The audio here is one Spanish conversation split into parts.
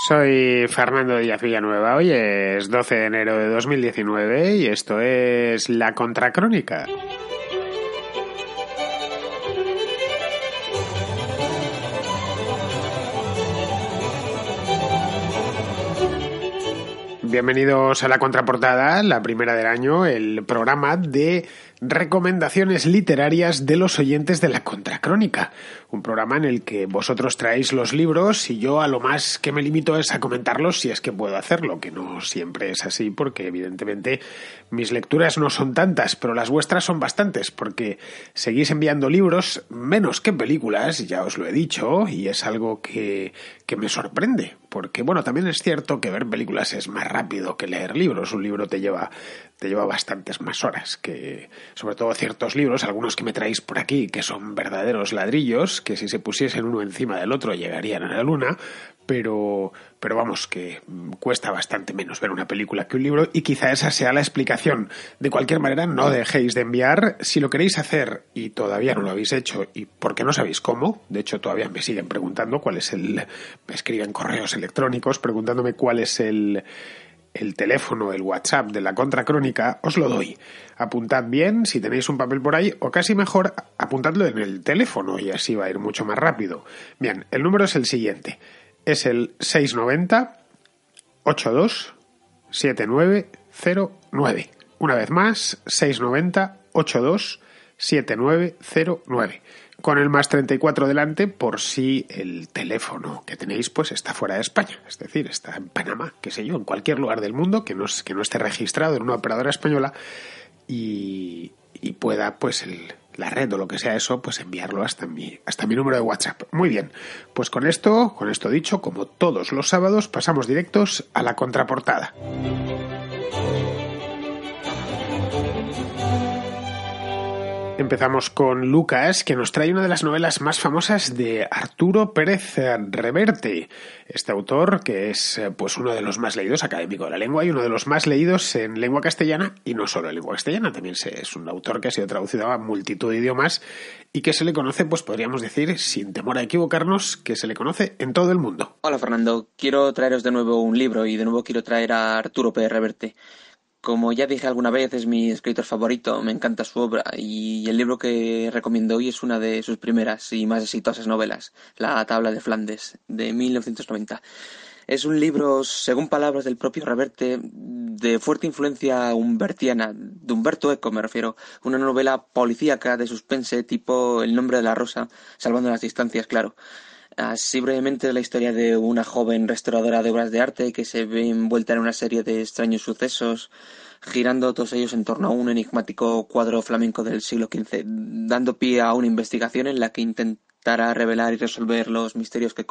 Soy Fernando Díaz Villanueva. Hoy es 12 de enero de 2019 y esto es La Contracrónica. Bienvenidos a la contraportada, la primera del año, el programa de recomendaciones literarias de los oyentes de la Contracrónica, un programa en el que vosotros traéis los libros y yo a lo más que me limito es a comentarlos si es que puedo hacerlo, que no siempre es así porque evidentemente mis lecturas no son tantas, pero las vuestras son bastantes porque seguís enviando libros menos que películas, ya os lo he dicho, y es algo que, que me sorprende, porque bueno, también es cierto que ver películas es más rápido que leer libros, un libro te lleva te lleva bastantes más horas que sobre todo ciertos libros, algunos que me traéis por aquí, que son verdaderos ladrillos, que si se pusiesen uno encima del otro llegarían a la luna, pero, pero vamos, que cuesta bastante menos ver una película que un libro y quizá esa sea la explicación. De cualquier manera, no dejéis de enviar. Si lo queréis hacer y todavía no lo habéis hecho y porque no sabéis cómo, de hecho todavía me siguen preguntando cuál es el... me escriben correos electrónicos preguntándome cuál es el el teléfono, el WhatsApp de la contracrónica, os lo doy. Apuntad bien si tenéis un papel por ahí, o casi mejor, apuntadlo en el teléfono y así va a ir mucho más rápido. Bien, el número es el siguiente. Es el 690 82 7909. Una vez más, 690 82 7909 con el más 34 delante por si el teléfono que tenéis pues está fuera de España, es decir, está en Panamá, qué sé yo, en cualquier lugar del mundo que no, que no esté registrado en una operadora española y, y pueda pues el, la red o lo que sea eso, pues enviarlo hasta mi, hasta mi número de WhatsApp. Muy bien, pues con esto, con esto dicho, como todos los sábados, pasamos directos a la contraportada. Empezamos con Lucas, que nos trae una de las novelas más famosas de Arturo Pérez Reverte. Este autor, que es pues uno de los más leídos académico de la lengua y uno de los más leídos en lengua castellana, y no solo en lengua castellana, también es un autor que ha sido traducido a multitud de idiomas y que se le conoce, pues podríamos decir, sin temor a equivocarnos, que se le conoce en todo el mundo. Hola Fernando, quiero traeros de nuevo un libro y de nuevo quiero traer a Arturo Pérez Reverte. Como ya dije alguna vez, es mi escritor favorito, me encanta su obra y el libro que recomiendo hoy es una de sus primeras y más exitosas novelas, La Tabla de Flandes, de 1990. Es un libro, según palabras del propio Reverte, de fuerte influencia humbertiana, de Humberto Eco me refiero, una novela policíaca de suspense tipo El nombre de la rosa, salvando las distancias, claro. Así brevemente la historia de una joven restauradora de obras de arte que se ve envuelta en una serie de extraños sucesos, girando todos ellos en torno a un enigmático cuadro flamenco del siglo XV, dando pie a una investigación en la que intentará revelar y resolver los misterios que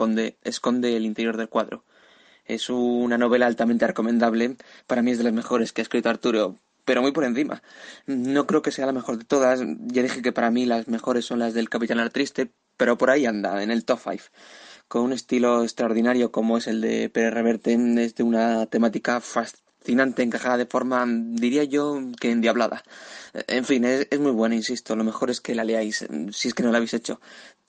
esconde el interior del cuadro. Es una novela altamente recomendable, para mí es de las mejores que ha escrito Arturo, pero muy por encima. No creo que sea la mejor de todas, ya dije que para mí las mejores son las del Capitán Triste, pero por ahí anda, en el top 5. Con un estilo extraordinario como es el de Pérez Reverte, es de una temática fascinante, encajada de forma, diría yo, que endiablada. En fin, es, es muy buena, insisto. Lo mejor es que la leáis, si es que no la habéis hecho.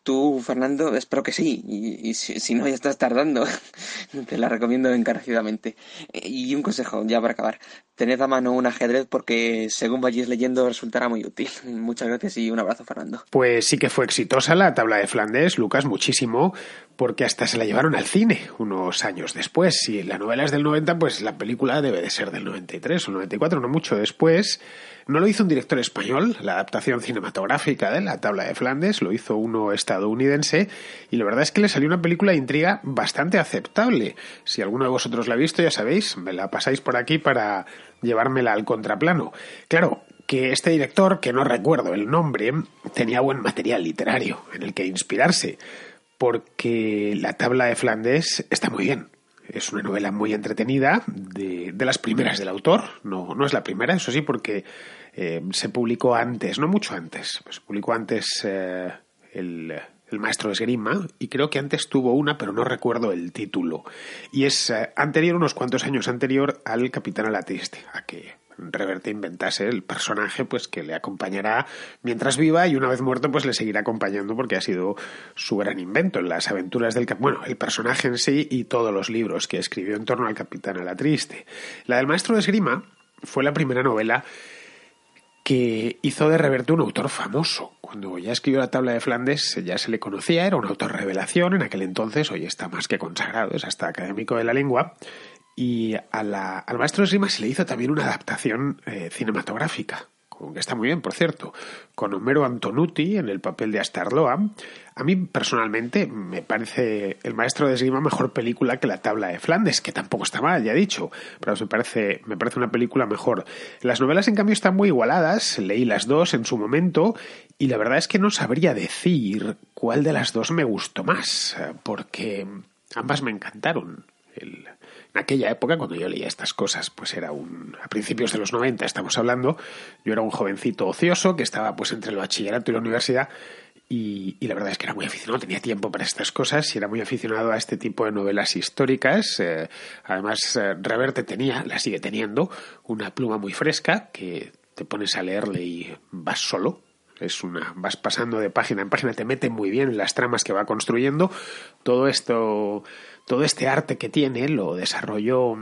Tú, Fernando, espero que sí. Y, si, no, ya estás tardando. Te la recomiendo encarecidamente. Y un consejo, ya para acabar. Tened a mano un ajedrez porque, según vayáis leyendo, resultará muy útil. Muchas gracias y un abrazo, Fernando. Pues sí que fue exitosa la tabla de Flandes, Lucas, muchísimo, porque hasta se la llevaron al cine unos años después. Si la novela es del 90, pues la película debe de ser del 93 o 94, no mucho después. No lo hizo un director español, la adaptación cinematográfica de La Tabla de Flandes, lo hizo uno estadounidense, y la verdad es que le salió una película de intriga bastante aceptable. Si alguno de vosotros la ha visto, ya sabéis, me la pasáis por aquí para llevármela al contraplano. Claro, que este director, que no recuerdo el nombre, tenía buen material literario en el que inspirarse, porque La Tabla de Flandes está muy bien. Es una novela muy entretenida, de, de las primeras del autor. No, no es la primera, eso sí, porque eh, se publicó antes, no mucho antes, pues se publicó antes eh, el, el, maestro de esgrima y creo que antes tuvo una, pero no recuerdo el título. Y es eh, anterior, unos cuantos años anterior al Capitán Alatiste, a que Reverte inventase el personaje pues que le acompañará mientras viva y una vez muerto pues le seguirá acompañando porque ha sido su gran invento en las aventuras del bueno, el personaje en sí y todos los libros que escribió en torno al Capitán a la Triste. La del maestro de esgrima fue la primera novela que hizo de Reverte un autor famoso. Cuando ya escribió la tabla de Flandes ya se le conocía, era un autor revelación en aquel entonces, hoy está más que consagrado, es hasta académico de la lengua, y al maestro de Rima se le hizo también una adaptación eh, cinematográfica, que está muy bien, por cierto, con Homero Antonuti en el papel de Astarloa. A mí personalmente me parece El maestro de esgrima mejor película que La tabla de Flandes, que tampoco está mal, ya he dicho, pero me parece, me parece una película mejor. Las novelas, en cambio, están muy igualadas, leí las dos en su momento y la verdad es que no sabría decir cuál de las dos me gustó más, porque ambas me encantaron. El, aquella época, cuando yo leía estas cosas, pues era un. a principios de los 90 estamos hablando, yo era un jovencito ocioso que estaba pues entre el bachillerato y la universidad. Y, la verdad es que era muy aficionado, tenía tiempo para estas cosas y era muy aficionado a este tipo de novelas históricas. Eh, además, eh, Reverte tenía, la sigue teniendo, una pluma muy fresca que te pones a leerle y vas solo, es una vas pasando de página en página te mete muy bien en las tramas que va construyendo todo esto todo este arte que tiene lo desarrolló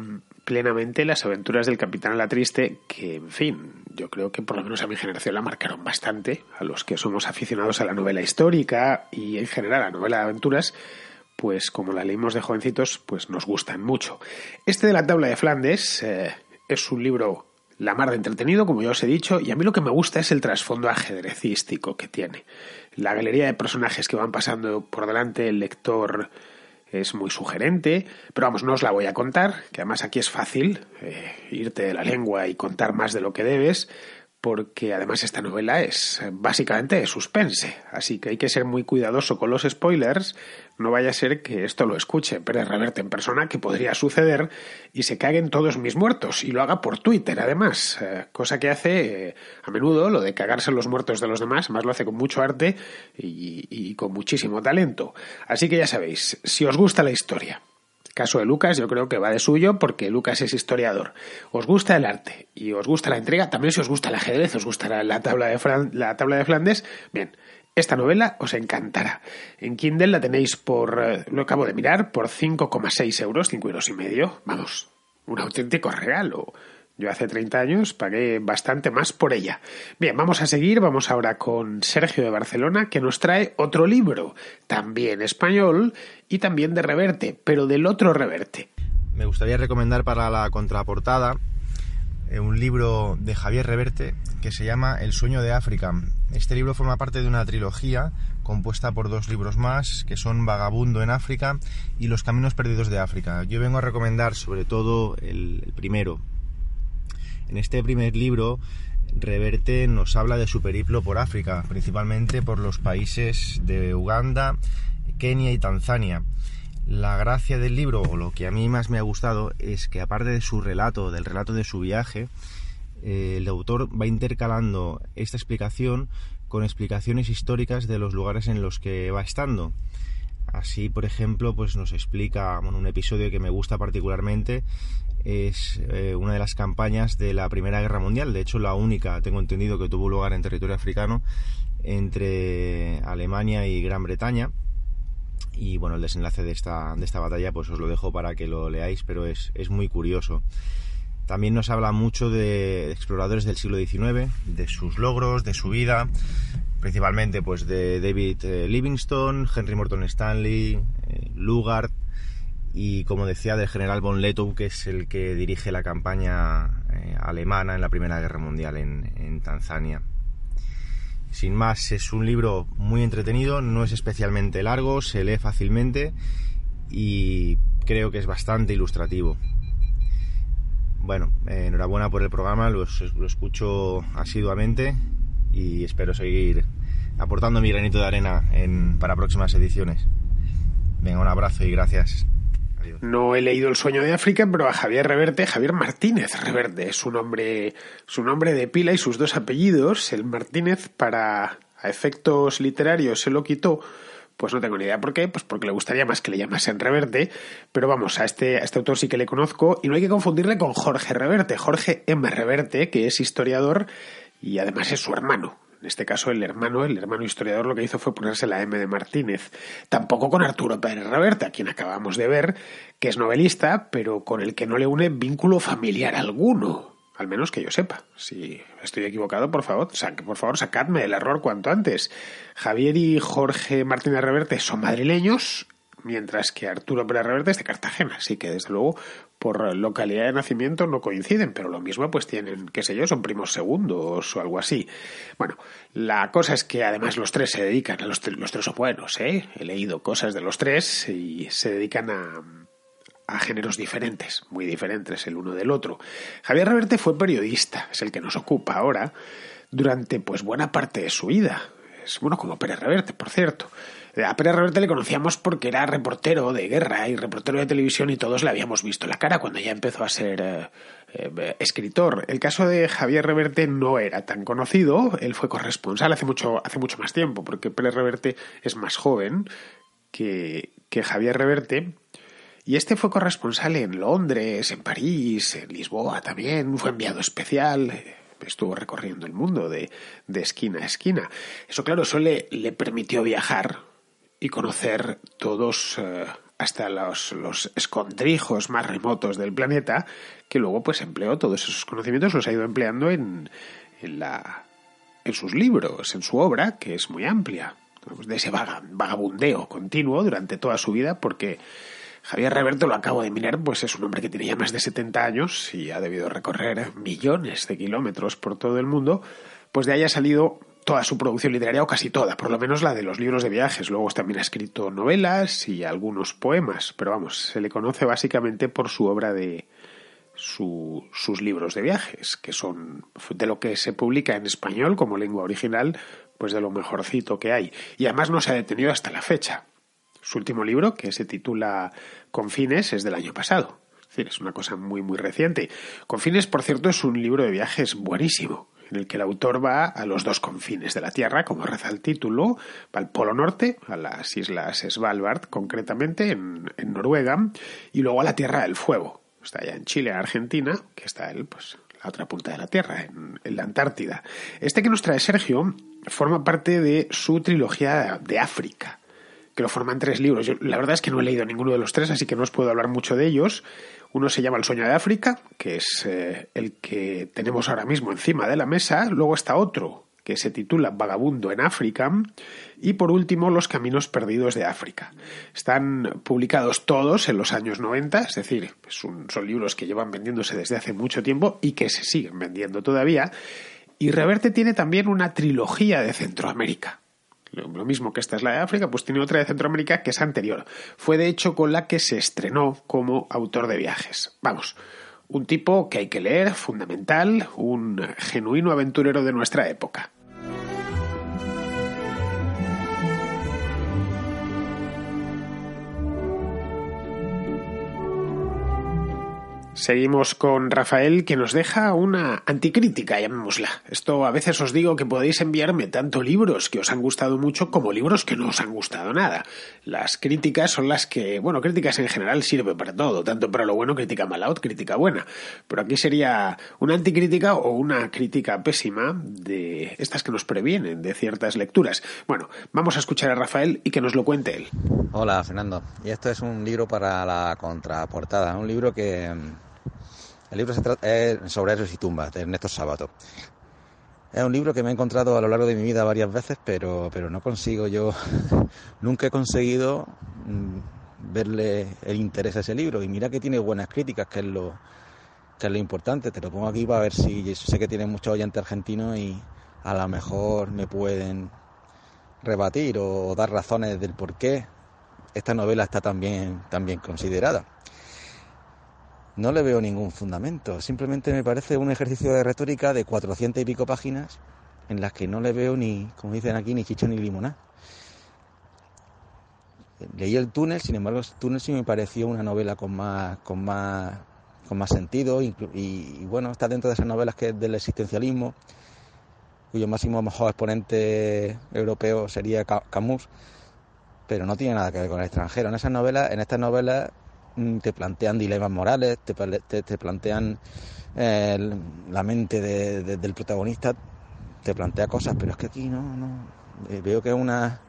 plenamente las aventuras del Capitán La Triste, que, en fin, yo creo que por lo menos a mi generación la marcaron bastante, a los que somos aficionados a la novela histórica y en general a la novela de aventuras, pues como la leímos de jovencitos, pues nos gustan mucho. Este de la tabla de Flandes eh, es un libro la mar de entretenido, como ya os he dicho, y a mí lo que me gusta es el trasfondo ajedrecístico que tiene. La galería de personajes que van pasando por delante el lector es muy sugerente, pero vamos, no os la voy a contar, que además aquí es fácil eh, irte de la lengua y contar más de lo que debes, porque además esta novela es básicamente de suspense, así que hay que ser muy cuidadoso con los spoilers, no vaya a ser que esto lo escuche Pérez Reverte en persona, que podría suceder, y se caguen todos mis muertos, y lo haga por Twitter además, eh, cosa que hace eh, a menudo lo de cagarse los muertos de los demás, más lo hace con mucho arte y con muchísimo talento. Así que ya sabéis, si os gusta la historia, Caso de Lucas, yo creo que va de suyo porque Lucas es historiador. Os gusta el arte y os gusta la entrega, también si os gusta el ajedrez, os gustará la tabla de, la tabla de Flandes, bien, esta novela os encantará. En Kindle la tenéis por, eh, lo acabo de mirar, por 5,6 euros, 5 euros y medio. Vamos, un auténtico regalo. Yo hace 30 años pagué bastante más por ella. Bien, vamos a seguir, vamos ahora con Sergio de Barcelona, que nos trae otro libro, también español y también de Reverte, pero del otro Reverte. Me gustaría recomendar para la contraportada eh, un libro de Javier Reverte que se llama El sueño de África. Este libro forma parte de una trilogía compuesta por dos libros más, que son Vagabundo en África y Los Caminos Perdidos de África. Yo vengo a recomendar sobre todo el primero, en este primer libro, Reverte nos habla de su periplo por África, principalmente por los países de Uganda, Kenia y Tanzania. La gracia del libro, o lo que a mí más me ha gustado, es que aparte de su relato, del relato de su viaje, eh, el autor va intercalando esta explicación con explicaciones históricas de los lugares en los que va estando. Así, por ejemplo, pues nos explica un episodio que me gusta particularmente es eh, una de las campañas de la Primera Guerra Mundial, de hecho la única, tengo entendido, que tuvo lugar en territorio africano entre Alemania y Gran Bretaña. Y bueno, el desenlace de esta, de esta batalla pues os lo dejo para que lo leáis, pero es, es muy curioso. También nos habla mucho de exploradores del siglo XIX, de sus logros, de su vida, principalmente pues de David eh, Livingstone, Henry Morton Stanley, eh, Lugard, y como decía del general von Letow que es el que dirige la campaña eh, alemana en la Primera Guerra Mundial en, Tanzania. Sin más, es un libro muy entretenido, no es especialmente largo, se lee fácilmente y creo que es bastante ilustrativo. Bueno, enhorabuena por el programa, lo, escucho asiduamente y espero seguir aportando mi granito de arena para próximas ediciones. Venga, un abrazo y gracias. No he leído El sueño de África, pero a Javier Reverte, Javier Martínez Reverte, es su nombre, su nombre de pila y sus dos apellidos. El Martínez para a efectos literarios se lo quitó Pues no tengo ni idea por qué, pues porque le gustaría más que le llamasen Reverte, pero vamos, a este, a este autor sí que le conozco y no hay que confundirle con Jorge Reverte, Jorge M. Reverte, que es historiador y además es su hermano. En este caso, el hermano, el hermano historiador, lo que hizo fue ponerse la M de Martínez. Tampoco con Arturo Pérez Reverte, a quien acabamos de ver, que es novelista, pero con el que no le une vínculo familiar alguno. Al menos que yo sepa. Si estoy equivocado, por favor, por favor, sacadme el error cuanto antes. Javier y Jorge Martínez Reverte son madrileños, mientras que Arturo Pérez Reverte es de Cartagena. Así que, desde luego, por localidad de nacimiento no coinciden, pero lo mismo pues tienen, qué sé yo, son primos segundos o algo así. Bueno, la cosa es que además los tres se dedican, a los, los tres son buenos, ¿eh? He leído cosas de los tres y se dedican a, a géneros diferentes, muy diferentes el uno del otro. Javier Reverte fue periodista, es el que nos ocupa ahora, durante pues buena parte de su vida. Es bueno como Pérez Reverte, por cierto. A Pérez Reverte le conocíamos porque era reportero de guerra y reportero de televisión y todos le habíamos visto la cara cuando ya empezó a ser eh, eh, escritor. El caso de Javier Reverte no era tan conocido, él fue corresponsal hace mucho, hace mucho más tiempo, porque Pérez Reverte es más joven que, que Javier Reverte y este fue corresponsal en Londres, en París, en Lisboa también, fue enviado especial, estuvo recorriendo el mundo de, de esquina a esquina. Eso, claro, eso le, le permitió viajar y conocer todos, eh, hasta los, los, escondrijos más remotos del planeta, que luego pues empleó todos esos conocimientos, los ha ido empleando en, en, la, en sus libros, en su obra, que es muy amplia, de ese vagabundeo continuo durante toda su vida, porque Javier Reverto, lo acabo de mirar, pues es un hombre que tiene ya más de 70 años y ha debido recorrer millones de kilómetros por todo el mundo, pues de ahí ha salido toda su producción literaria, o casi toda, por lo menos la de los libros de viajes. Luego también ha escrito novelas y algunos poemas, pero vamos, se le conoce básicamente por su obra de sus libros de viajes, que son de lo que se publica en español como lengua original, pues de lo mejorcito que hay. Y además no se ha detenido hasta la fecha. Su último libro, que se titula Confines, es del año pasado. Es decir, es una cosa muy, muy reciente. Confines, por cierto, es un libro de viajes buenísimo, en el que el autor va a los dos confines de la Tierra, como reza el título, va al Polo Norte, a las islas Svalbard, concretamente, en, Noruega, y luego a la Tierra del Fuego. Está allá en Chile, Argentina, que está él, pues, la otra punta de la Tierra, en, en, la Antártida. Este que nos trae Sergio forma parte de su trilogía de África que lo forman tres libros. La verdad es que no he leído ninguno de los tres, así que no os puedo hablar mucho de ellos. Uno se llama El sueño de África, que es eh, el que tenemos ahora mismo encima de la mesa. Luego está otro que se titula Vagabundo en África. Y por último, Los Caminos Perdidos de África. Están publicados todos en los años 90, es decir, son libros que llevan vendiéndose desde hace mucho tiempo y que se siguen vendiendo todavía. Y Reverte tiene también una trilogía de Centroamérica lo mismo que esta es la de África, pues tiene otra de Centroamérica que es anterior. Fue de hecho con la que se estrenó como autor de viajes. Vamos, un tipo que hay que leer, fundamental, un genuino aventurero de nuestra época. Seguimos con Rafael que nos deja una anticrítica, llamémosla. Esto a veces os digo que podéis enviarme tanto libros que os han gustado mucho como libros que no os han gustado nada. Las críticas son las que, bueno, críticas en general sirve para todo, tanto para lo bueno crítica mala o crítica buena. Pero aquí sería una anticrítica o una crítica pésima de estas que nos previenen de ciertas lecturas. Bueno, vamos a escuchar a Rafael y que nos lo cuente él. Hola, Fernando. Y esto es un libro para la contraportada, un libro que el libro se trata, es sobre héroes y tumbas, de Ernesto Sábato. Es un libro que me he encontrado a lo largo de mi vida varias veces, pero, pero no consigo yo, nunca he conseguido mm, verle el interés a ese libro. Y mira que tiene buenas críticas, que es lo, que es lo importante. Te lo pongo aquí para ver si sé que tiene muchos oyentes argentinos y a lo mejor me pueden rebatir o dar razones del por qué esta novela está tan bien, tan bien considerada no le veo ningún fundamento. Simplemente me parece un ejercicio de retórica de cuatrocientas y pico páginas en las que no le veo ni, como dicen aquí, ni chicho ni limona. Leí el túnel, sin embargo, el túnel sí me pareció una novela con más, con más, con más sentido y, bueno, está dentro de esas novelas que es del existencialismo, cuyo máximo mejor exponente europeo sería Camus. pero no tiene nada que ver con el extranjero. En esas novelas, en estas novelas te plantean dilemas morales, te, plantean eh, la mente del protagonista, te plantea cosas, pero es que aquí no, no. Eh, veo que es una.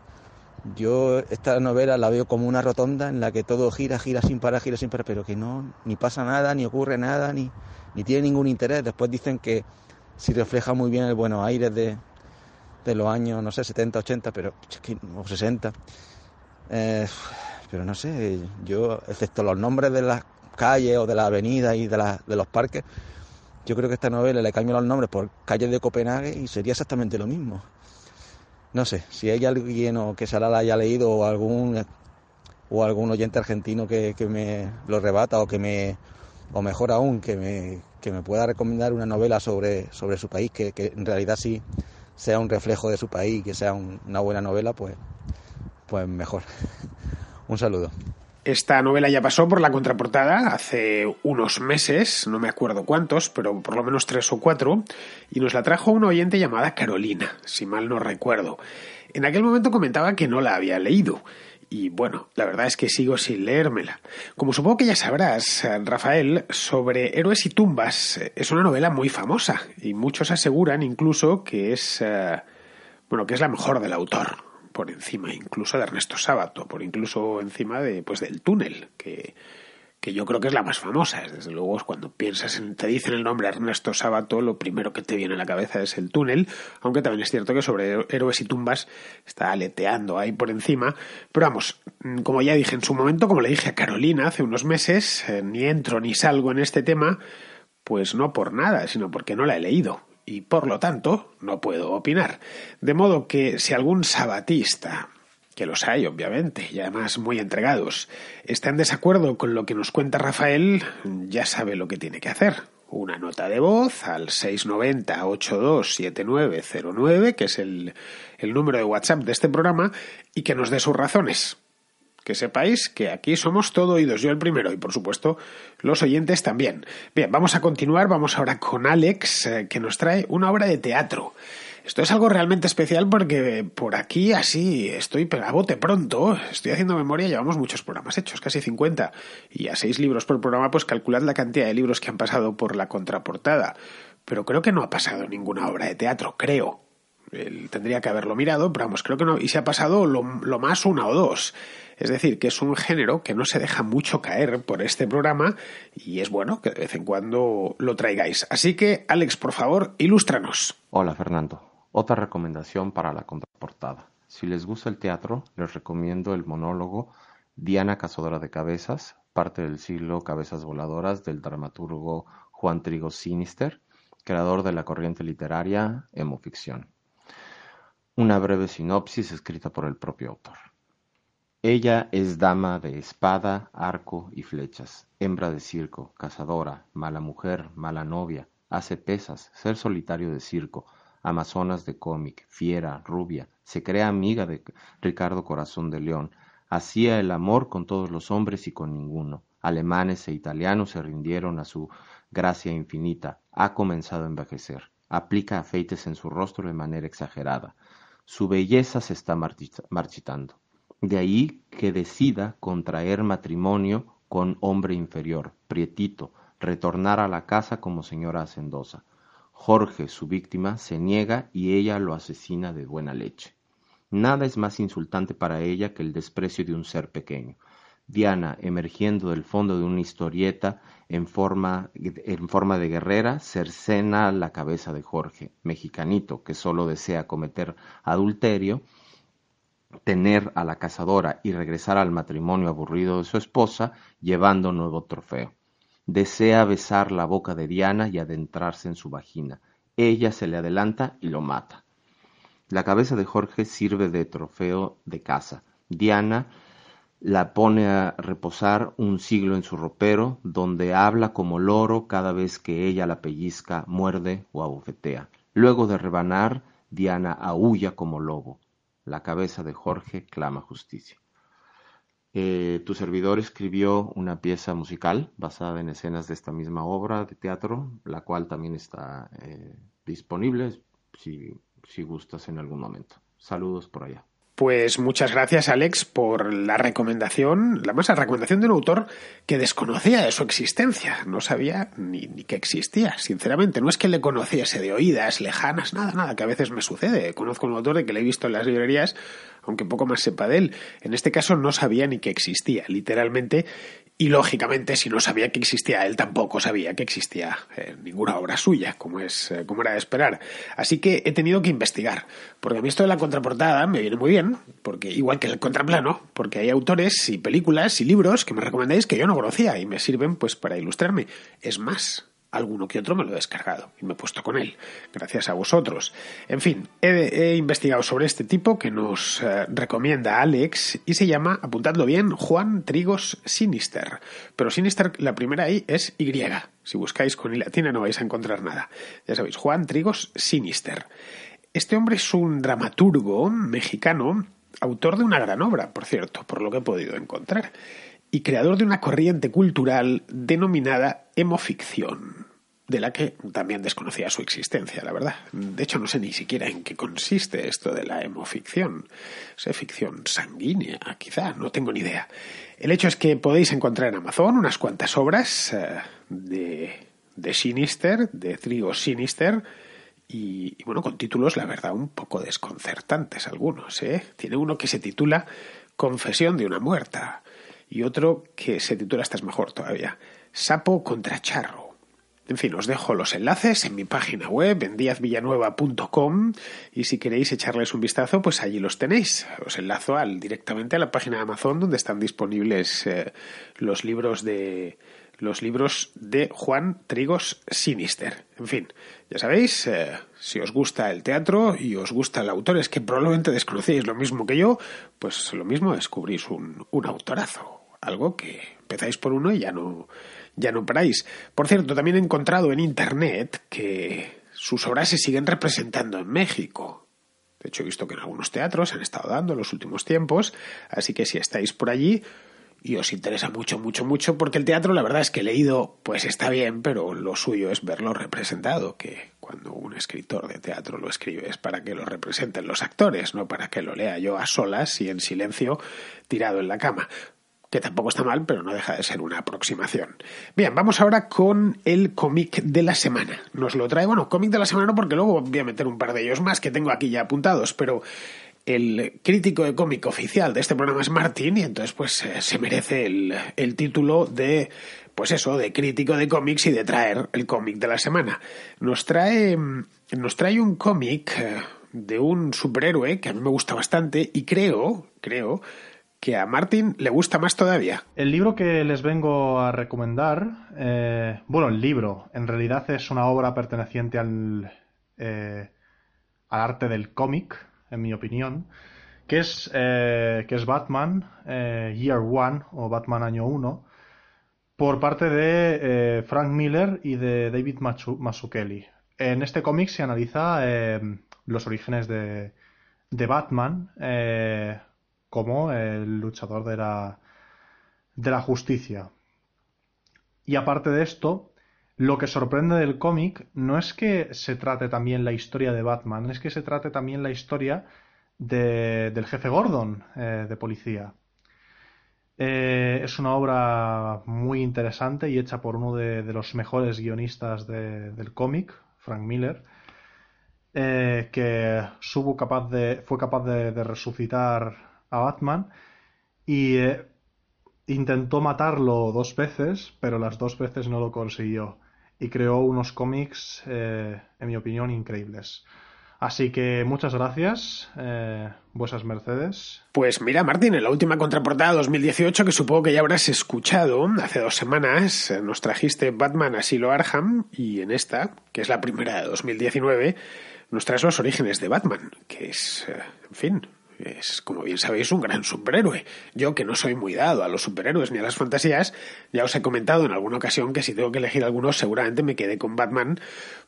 Yo esta novela la veo como una rotonda en la que todo gira, gira sin parar, gira sin parar, pero que no, ni pasa nada, ni ocurre nada, ni, ni tiene ningún interés. Después dicen que si refleja muy bien el Buenos Aires de, de los años, no sé, 70, 80, pero, o 60. Eh, pero no sé, yo, excepto los nombres de las calles o de las avenidas y de, de los parques, yo creo que esta novela le cambio los nombres por calles de Copenhague y sería exactamente lo mismo. No sé, si hay alguien o que se la haya leído o algún o algún oyente argentino que, me lo rebata o que me o mejor aún que me, que me pueda recomendar una novela sobre, sobre su país que, que en realidad sí sea un reflejo de su país, que sea una buena novela, pues, pues mejor. Un saludo. Esta novela ya pasó por la contraportada hace unos meses, no me acuerdo cuántos, pero por lo menos tres o cuatro, y nos la trajo una oyente llamada Carolina, si mal no recuerdo. En aquel momento comentaba que no la había leído, y bueno, la verdad es que sigo sin leérmela. Como supongo que ya sabrás, Rafael, sobre Héroes y Tumbas es una novela muy famosa, y muchos aseguran incluso que es... Eh, bueno, que es la mejor del autor por encima incluso de Ernesto Sábato, por incluso encima de, pues, del túnel, que, que yo creo que es la más famosa. Desde luego, cuando piensas en, te dicen el nombre Ernesto Sábato, lo primero que te viene a la cabeza es el túnel, aunque también es cierto que sobre héroes y tumbas está aleteando ahí por encima. Pero vamos, como ya dije en su momento, como le dije a Carolina hace unos meses, eh, ni entro ni salgo en este tema, pues no por nada, sino porque no la he leído y por lo tanto no puedo opinar. De modo que si algún sabatista, que los hay obviamente, y además muy entregados, está en desacuerdo con lo que nos cuenta Rafael, ya sabe lo que tiene que hacer. Una nota de voz al 690-827909, que es el, el número de WhatsApp de este programa, y que nos dé sus razones que sepáis que aquí somos todo oídos, yo el primero y por supuesto los oyentes también. Bien, vamos a continuar, vamos ahora con Alex, eh, que nos trae una obra de teatro. Esto es algo realmente especial porque por aquí así estoy a bote pronto, estoy haciendo memoria, llevamos muchos programas hechos, casi 50, y a seis libros por programa, pues calculad la cantidad de libros que han pasado por la contraportada. Pero creo que no ha pasado ninguna obra de teatro, creo. Tendría que haberlo mirado, pero vamos, creo que no. Y se ha pasado lo, lo más una o dos. Es decir, que es un género que no se deja mucho caer por este programa y es bueno que de vez en cuando lo traigáis. Así que, Alex, por favor, ilústranos. Hola, Fernando. Otra recomendación para la contraportada. Si les gusta el teatro, les recomiendo el monólogo Diana Cazadora de Cabezas, parte del siglo Cabezas Voladoras del dramaturgo Juan Trigo Sinister, creador de la corriente literaria hemoficción. Una breve sinopsis escrita por el propio autor. Ella es dama de espada, arco y flechas, hembra de circo, cazadora, mala mujer, mala novia, hace pesas, ser solitario de circo, amazonas de cómic, fiera, rubia, se crea amiga de Ricardo Corazón de León, hacía el amor con todos los hombres y con ninguno. Alemanes e italianos se rindieron a su gracia infinita, ha comenzado a envejecer, aplica afeites en su rostro de manera exagerada, su belleza se está marchitando. De ahí que decida contraer matrimonio con hombre inferior, prietito, retornar a la casa como señora hacendosa. Jorge, su víctima, se niega y ella lo asesina de buena leche. Nada es más insultante para ella que el desprecio de un ser pequeño. Diana, emergiendo del fondo de una historieta en forma, en forma de guerrera, cercena la cabeza de Jorge, mexicanito, que solo desea cometer adulterio, tener a la cazadora y regresar al matrimonio aburrido de su esposa, llevando nuevo trofeo. Desea besar la boca de Diana y adentrarse en su vagina. Ella se le adelanta y lo mata. La cabeza de Jorge sirve de trofeo de caza. Diana la pone a reposar un siglo en su ropero, donde habla como loro cada vez que ella la pellizca, muerde o abofetea. Luego de rebanar, Diana aúlla como lobo la cabeza de Jorge clama justicia. Eh, tu servidor escribió una pieza musical basada en escenas de esta misma obra de teatro, la cual también está eh, disponible si, si gustas en algún momento. Saludos por allá. Pues muchas gracias, Alex, por la recomendación, la más recomendación de un autor que desconocía de su existencia. No sabía ni, que existía, sinceramente. No es que le conociese de oídas lejanas, nada, nada, que a veces me sucede. Conozco un autor de que le he visto en las librerías, aunque poco más sepa de él. En este caso no sabía ni que existía, literalmente, y lógicamente, si no sabía que existía, él tampoco sabía que existía eh, ninguna obra suya, como, es, eh, como era de esperar. Así que he tenido que investigar, porque a mí esto de la contraportada me viene muy bien, porque igual que el contraplano, porque hay autores y películas y libros que me recomendáis que yo no conocía y me sirven pues para ilustrarme. Es más, alguno que otro me lo he descargado y me he puesto con él, gracias a vosotros. En fin, he, investigado sobre este tipo que nos eh, recomienda Alex y se llama, apuntadlo bien, Juan Trigos Sinister. Pero Sinister, la primera I es Y. Si buscáis con I latina no vais a encontrar nada. Ya sabéis, Juan Trigos Sinister. Este hombre es un dramaturgo mexicano, autor de una gran obra, por cierto, por lo que he podido encontrar y creador de una corriente cultural denominada hemoficción, de la que también desconocía su existencia, la verdad. De hecho, no sé ni siquiera en qué consiste esto de la hemoficción. ¿Es ficción sanguínea, quizá, no tengo ni idea. El hecho es que podéis encontrar en Amazon unas cuantas obras eh, de, de Sinister, de Trigo Sinister, y, y, bueno, con títulos, la verdad, un poco desconcertantes algunos. ¿eh? Tiene uno que se titula Confesión de una muerta y otro que se titula Esta es mejor todavía, Sapo contra Charro. En fin, os dejo los enlaces en mi página web, en diazvillanueva.com, y si queréis echarles un vistazo, pues allí los tenéis. Os enlazo al, directamente a la página de Amazon donde están disponibles eh, los libros de los libros de Juan Trigos Sinister. En fin, ya sabéis, eh, si os gusta el teatro y os gusta el autor, es que probablemente desconocéis lo mismo que yo, pues lo mismo descubrís un, un autorazo algo que empezáis por uno y ya no, ya no paráis. Por cierto, también he encontrado en Internet que sus obras se siguen representando en México. De hecho, he visto que en algunos teatros han estado dando en los últimos tiempos, así que si estáis por allí y os interesa mucho, mucho, mucho, porque el teatro la verdad es que leído, pues está bien, pero lo suyo es verlo representado, que cuando un escritor de teatro lo escribe es para que lo representen los actores, no para que lo lea yo a solas y en silencio tirado en la cama que tampoco está mal, pero no deja de ser una aproximación. Bien, vamos ahora con el cómic de la semana. Nos lo trae, bueno, cómic de la semana no, porque luego voy a meter un par de ellos más que tengo aquí ya apuntados, pero el crítico de cómic oficial de este programa es Martín y entonces pues eh, se merece el, el título de pues eso, de crítico de cómics y de traer el cómic de la semana. Nos trae, nos trae un cómic eh, de un superhéroe que a mí me gusta bastante y creo, creo, que a Martin le gusta más todavía. El libro que les vengo a recomendar, eh, bueno, el libro en realidad es una obra perteneciente al, eh, al arte del cómic, en mi opinión, que es, eh, que es Batman Year One o Batman Año 1, por parte de Frank Miller y de David Mazzucchelli. En este cómic se analiza los orígenes de, de Batman, como el luchador de la, de la justicia. Y aparte de esto, lo que sorprende del cómic no es que se trate también la historia de Batman, es que se trate también la historia de, del jefe Gordon eh, de policía. Eh, es una obra muy interesante y hecha por uno de, los mejores guionistas del cómic, Frank Miller, eh, que capaz de, fue capaz de resucitar a Batman y eh, intentó matarlo dos veces, pero las dos veces no lo consiguió y creó unos cómics, eh, en mi opinión, increíbles. Así que muchas gracias, eh, mercedes. Pues mira, Martín, en la última contraportada 2018, que supongo que ya habrás escuchado, hace dos semanas nos trajiste Batman Asilo Arham y en esta, que es la primera de 2019, nos traes los orígenes de Batman, que es, en fin, es, como bien sabéis, un gran superhéroe. Yo, que no soy muy dado a los superhéroes ni a las fantasías, ya os he comentado en alguna ocasión que si tengo que elegir algunos, seguramente me quedé con Batman,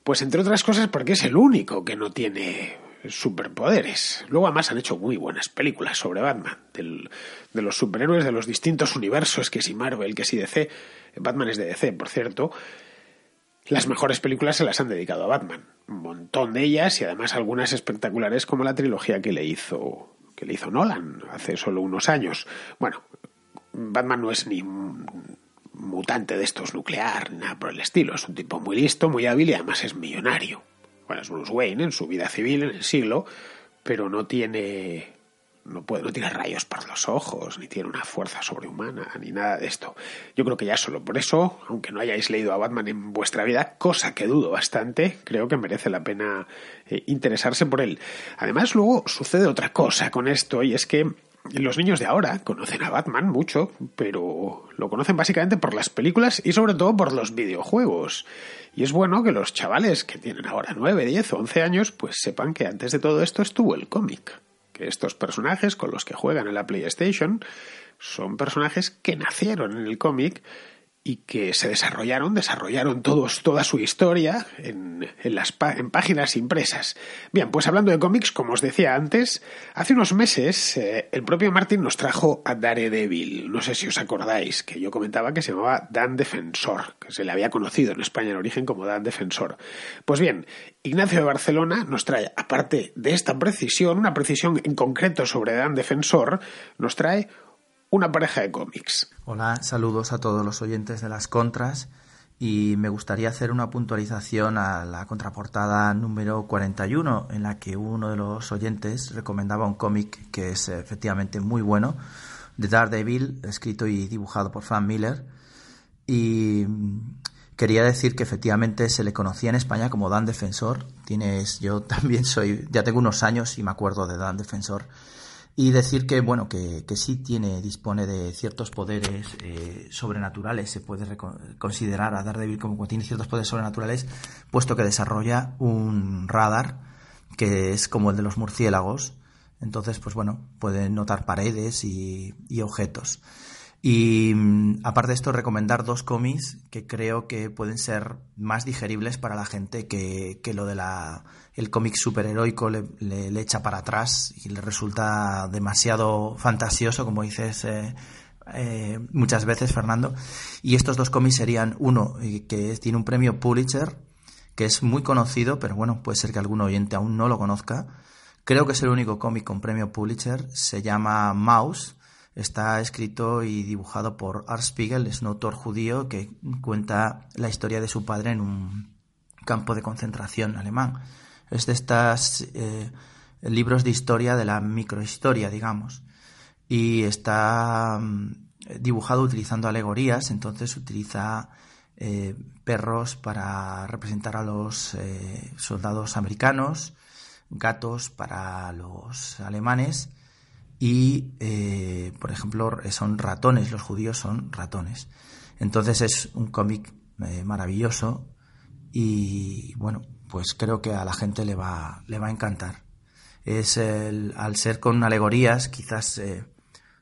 pues entre otras cosas porque es el único que no tiene superpoderes. Luego además han hecho muy buenas películas sobre Batman, de los superhéroes de los distintos universos, que si Marvel, que si DC, Batman es de DC, por cierto, las mejores películas se las han dedicado a Batman. Un montón de ellas y además algunas espectaculares como la trilogía que le hizo que le hizo Nolan hace solo unos años. Bueno, Batman no es ni mutante de estos nuclear, nada por el estilo. Es un tipo muy listo, muy hábil y además es millonario. Bueno, es Bruce Wayne en su vida civil, en el siglo, pero no tiene no puede, no tiene rayos por los ojos, ni tiene una fuerza sobrehumana, ni nada de esto. Yo creo que ya solo por eso, aunque no hayáis leído a Batman en vuestra vida, cosa que dudo bastante, creo que merece la pena eh, interesarse por él. Además, luego sucede otra cosa con esto, y es que los niños de ahora conocen a Batman mucho, pero lo conocen básicamente por las películas y sobre todo por los videojuegos. Y es bueno que los chavales que tienen ahora 9, 10 o 11 años pues sepan que antes de todo esto estuvo el cómic. Estos personajes con los que juegan en la PlayStation son personajes que nacieron en el cómic y que se desarrollaron, desarrollaron todos, toda su historia en, en las en páginas impresas. Bien, pues hablando de cómics, como os decía antes, hace unos meses eh, el propio Martin nos trajo a Daredevil. No sé si os acordáis, que yo comentaba que se llamaba Dan Defensor, que se le había conocido en España en origen como Dan Defensor. Pues bien, Ignacio de Barcelona nos trae, aparte de esta precisión, una precisión en concreto sobre Dan Defensor, nos trae una pareja de cómics. Hola, saludos a todos los oyentes de las contras y me gustaría hacer una puntualización a la contraportada número 41 en la que uno de los oyentes recomendaba un cómic que es efectivamente muy bueno, de Daredevil, escrito y dibujado por Frank Miller y quería decir que efectivamente se le conocía en España como Dan Defensor. Tienes, yo también soy, ya tengo unos años y me acuerdo de Dan Defensor y decir que, bueno, que, que sí tiene, dispone de ciertos poderes eh, sobrenaturales, se puede considerar a Daredevil como que tiene ciertos poderes sobrenaturales, puesto que desarrolla un radar que es como el de los murciélagos, entonces, pues bueno, puede notar paredes y, y objetos. Y mm, aparte de esto, recomendar dos cómics que creo que pueden ser más digeribles para la gente que, que lo de la el cómic superheroico le, le, echa para atrás y le resulta demasiado fantasioso, como dices eh, eh, muchas veces, Fernando. Y estos dos cómics serían uno eh, que tiene un premio Pulitzer, que es muy conocido, pero bueno, puede ser que algún oyente aún no lo conozca. Creo que es el único cómic con premio Pulitzer. Se llama Mouse Está escrito y dibujado por Art Spiegel, es un autor judío que cuenta la historia de su padre en un campo de concentración alemán. Es de estos eh, libros de historia de la microhistoria, digamos. Y está mm, dibujado utilizando alegorías, entonces utiliza eh, perros para representar a los eh, soldados americanos, gatos para los alemanes y, eh, por ejemplo, son ratones, los judíos son ratones. Entonces es un cómic eh, maravilloso y, bueno, pues creo que a la gente le va, le va a encantar. Es el, al ser con alegorías, quizás eh,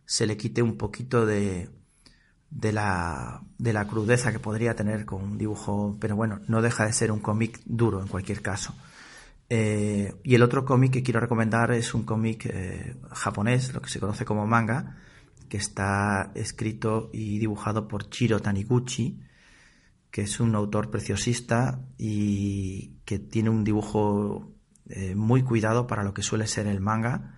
se le quite un poquito de, de, la, de la crudeza que podría tener con un dibujo, pero bueno, no deja de ser un cómic duro en cualquier caso. Eh, y el otro cómic que quiero recomendar es un cómic eh, japonés, lo que se conoce como manga, que está escrito y dibujado por Chiro Taniguchi, que es un autor preciosista y que tiene un dibujo eh, muy cuidado para lo que suele ser el manga.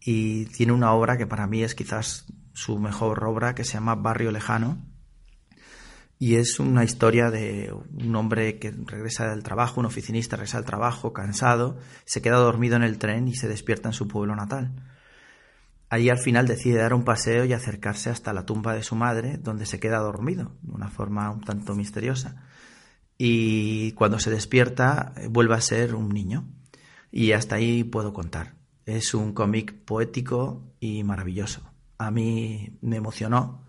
Y tiene una obra que para mí es quizás su mejor obra, que se llama Barrio Lejano, y es una historia de un hombre que regresa del trabajo, un oficinista regresa del trabajo cansado, se queda dormido en el tren y se despierta en su pueblo natal. Allí al final decide dar un paseo y acercarse hasta la tumba de su madre, donde se queda dormido, de una forma un tanto misteriosa. Y cuando se despierta vuelve a ser un niño. Y hasta ahí puedo contar. Es un cómic poético y maravilloso. A mí me emocionó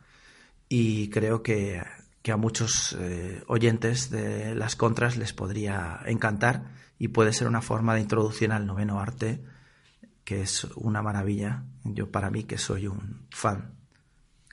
y creo que que a muchos eh, oyentes de las contras les podría encantar y puede ser una forma de introducción al noveno arte que es una maravilla. Yo para mí que soy un fan.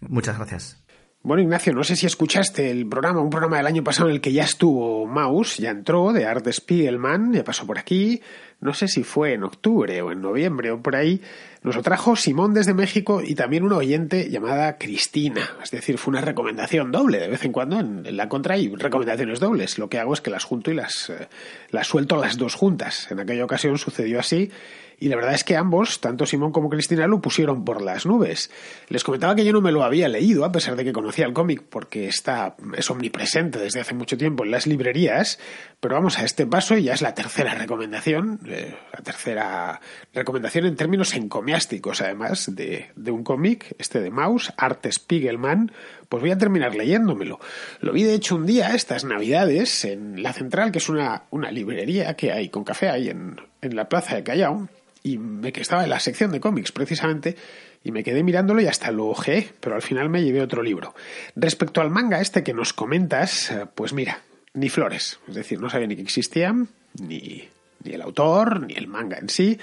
Muchas gracias. Bueno, Ignacio, no sé si escuchaste el programa, un programa del año pasado en el que ya estuvo Maus, ya entró, de Art Spiegelman, ya pasó por aquí, no sé si fue en octubre o en noviembre o por ahí, Nos lo trajo Simón desde México y también una oyente llamada Cristina. Es decir, fue una recomendación doble. De vez en cuando en, la contra hay recomendaciones dobles. Lo que hago es que las junto y las, eh, las suelto las dos juntas. En aquella ocasión sucedió así y la verdad es que ambos, tanto Simón como Cristina, lo pusieron por las nubes. Les comentaba que yo no me lo había leído, a pesar de que conocía el cómic, porque está, es omnipresente desde hace mucho tiempo en las librerías, pero vamos a este paso y ya es la tercera recomendación, eh, la tercera recomendación en términos encomiásticos, además, de, de un cómic, este de Maus, Art Spiegelman, pues voy a terminar leyéndomelo. Lo vi de hecho un día, estas navidades, en La Central, que es una, una librería que hay con café ahí en, en la plaza de Callao, y me que estaba en la sección de cómics precisamente y me quedé mirándolo y hasta lo ojeé, pero al final me llevé otro libro. Respecto al manga este que nos comentas, pues mira, ni flores, es decir, no sabía ni que existían, ni, ni el autor, ni el manga en sí,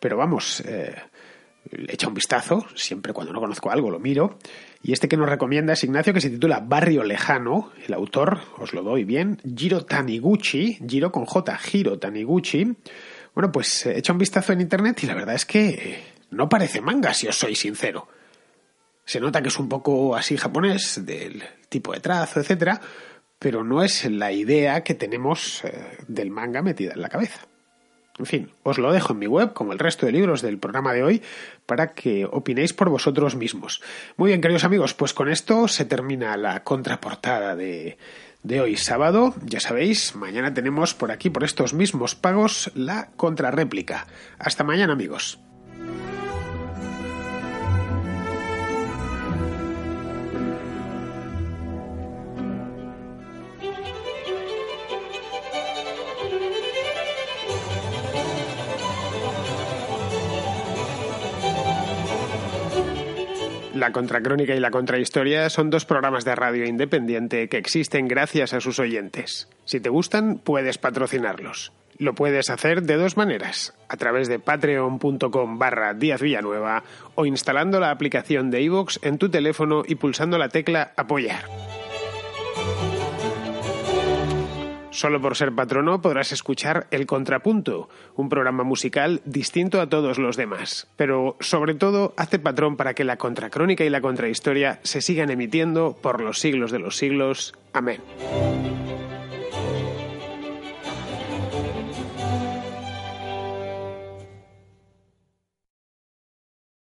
pero vamos, eh, echa un vistazo, siempre cuando no conozco algo lo miro, y este que nos recomienda es Ignacio, que se titula Barrio Lejano, el autor, os lo doy bien, Giro Taniguchi, Giro con J, Giro Taniguchi, bueno, pues he hecho un vistazo en internet y la verdad es que no parece manga, si os soy sincero. Se nota que es un poco así japonés, del tipo de trazo, etcétera, pero no es la idea que tenemos eh, del manga metida en la cabeza. En fin, os lo dejo en mi web, como el resto de libros del programa de hoy, para que opinéis por vosotros mismos. Muy bien, queridos amigos, pues con esto se termina la contraportada de, de hoy sábado. Ya sabéis, mañana tenemos por aquí, por estos mismos pagos, la contrarréplica. Hasta mañana amigos. La Contracrónica y la Contrahistoria son dos programas de radio independiente que existen gracias a sus oyentes. Si te gustan, puedes patrocinarlos. Lo puedes hacer de dos maneras, a través de patreon.com barra Díaz Villanueva o instalando la aplicación de iVoox en tu teléfono y pulsando la tecla Apoyar. Solo por ser patrono podrás escuchar El Contrapunto, un programa musical distinto a todos los demás. Pero sobre todo, hazte patrón para que la contracrónica y la contrahistoria se sigan emitiendo por los siglos de los siglos. Amén.